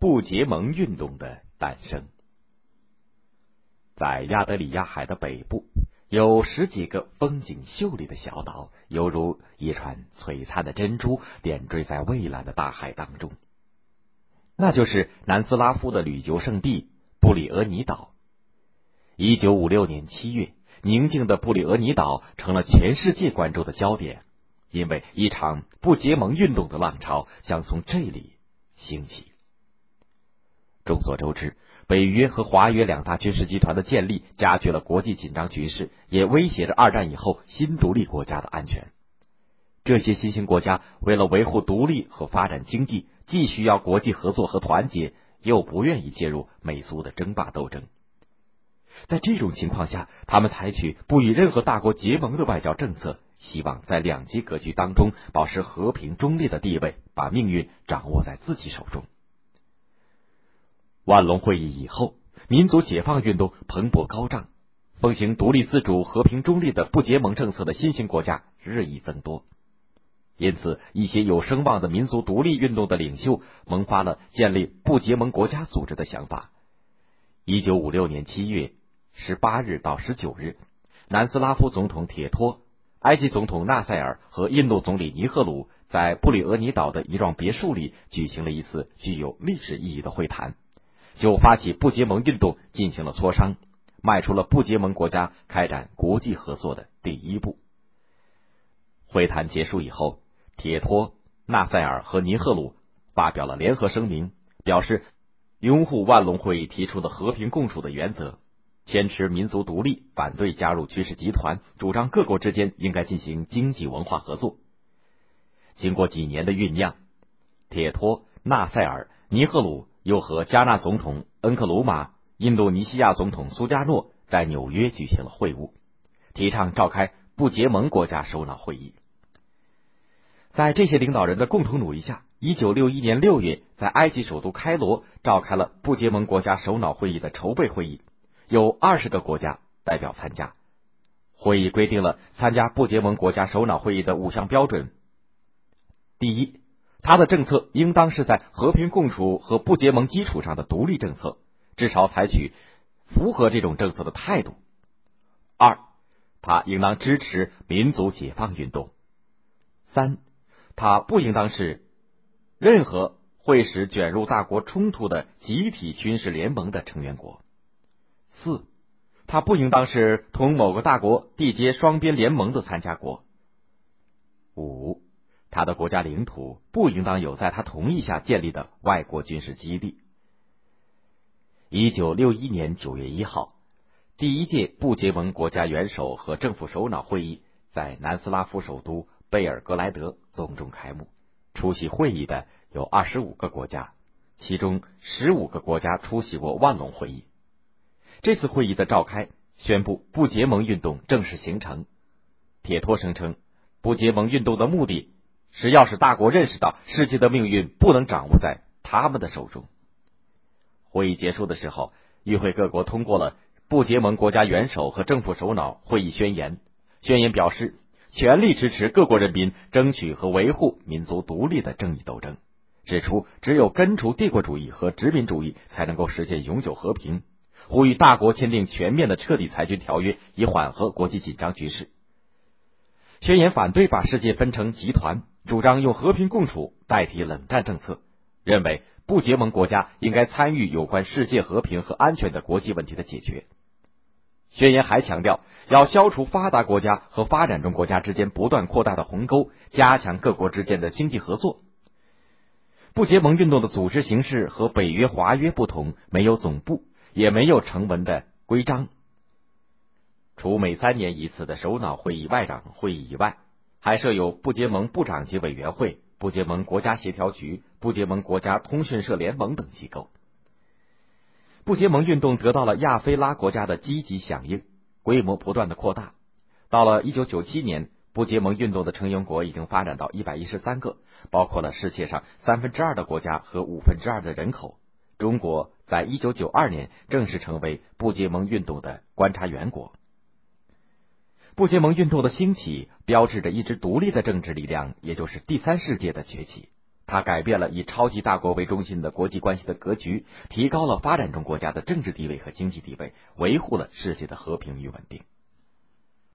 不结盟运动的诞生。在亚得里亚海的北部，有十几个风景秀丽的小岛，犹如一串璀璨的珍珠，点缀在蔚蓝的大海当中。那就是南斯拉夫的旅游胜地布里俄尼岛。一九五六年七月，宁静的布里俄尼岛成了全世界关注的焦点，因为一场不结盟运动的浪潮将从这里兴起。众所周知，北约和华约两大军事集团的建立，加剧了国际紧张局势，也威胁着二战以后新独立国家的安全。这些新兴国家为了维护独立和发展经济。既需要国际合作和团结，又不愿意介入美苏的争霸斗争。在这种情况下，他们采取不与任何大国结盟的外交政策，希望在两极格局当中保持和平中立的地位，把命运掌握在自己手中。万隆会议以后，民族解放运动蓬勃高涨，奉行独立自主、和平中立的不结盟政策的新兴国家日益增多。因此，一些有声望的民族独立运动的领袖萌发了建立不结盟国家组织的想法。一九五六年七月十八日到十九日，南斯拉夫总统铁托、埃及总统纳赛尔和印度总理尼赫鲁在布里俄尼岛的一幢别墅里举行了一次具有历史意义的会谈，就发起不结盟运动进行了磋商，迈出了不结盟国家开展国际合作的第一步。会谈结束以后。铁托、纳赛尔和尼赫鲁发表了联合声明，表示拥护万隆会议提出的和平共处的原则，坚持民族独立，反对加入军事集团，主张各国之间应该进行经济文化合作。经过几年的酝酿，铁托、纳赛尔、尼赫鲁又和加纳总统恩克鲁马、印度尼西亚总统苏加诺在纽约举行了会晤，提倡召开不结盟国家首脑会议。在这些领导人的共同努力下，一九六一年六月，在埃及首都开罗召开了不结盟国家首脑会议的筹备会议，有二十个国家代表参加。会议规定了参加不结盟国家首脑会议的五项标准：第一，他的政策应当是在和平共处和不结盟基础上的独立政策，至少采取符合这种政策的态度；二，他应当支持民族解放运动；三。他不应当是任何会使卷入大国冲突的集体军事联盟的成员国。四，他不应当是同某个大国缔结双边联盟的参加国。五，他的国家领土不应当有在他同意下建立的外国军事基地。一九六一年九月一号，第一届不结盟国家元首和政府首脑会议在南斯拉夫首都贝尔格莱德。隆重开幕，出席会议的有二十五个国家，其中十五个国家出席过万隆会议。这次会议的召开，宣布不结盟运动正式形成。铁托声称，不结盟运动的目的是要使大国认识到世界的命运不能掌握在他们的手中。会议结束的时候，与会各国通过了不结盟国家元首和政府首脑会议宣言。宣言表示。全力支持各国人民争取和维护民族独立的正义斗争，指出只有根除帝国主义和殖民主义，才能够实现永久和平。呼吁大国签订全面的彻底裁军条约，以缓和国际紧张局势。宣言反对把世界分成集团，主张用和平共处代替冷战政策，认为不结盟国家应该参与有关世界和平和安全的国际问题的解决。宣言还强调，要消除发达国家和发展中国家之间不断扩大的鸿沟，加强各国之间的经济合作。不结盟运动的组织形式和北约、华约不同，没有总部，也没有成文的规章。除每三年一次的首脑会议、外长会议以外，还设有不结盟部长级委员会、不结盟国家协调局、不结盟国家通讯社联盟等机构。不结盟运动得到了亚非拉国家的积极响应，规模不断的扩大。到了一九九七年，不结盟运动的成员国已经发展到一百一十三个，包括了世界上三分之二的国家和五分之二的人口。中国在一九九二年正式成为不结盟运动的观察员国。不结盟运动的兴起，标志着一支独立的政治力量，也就是第三世界的崛起。它改变了以超级大国为中心的国际关系的格局，提高了发展中国家的政治地位和经济地位，维护了世界的和平与稳定。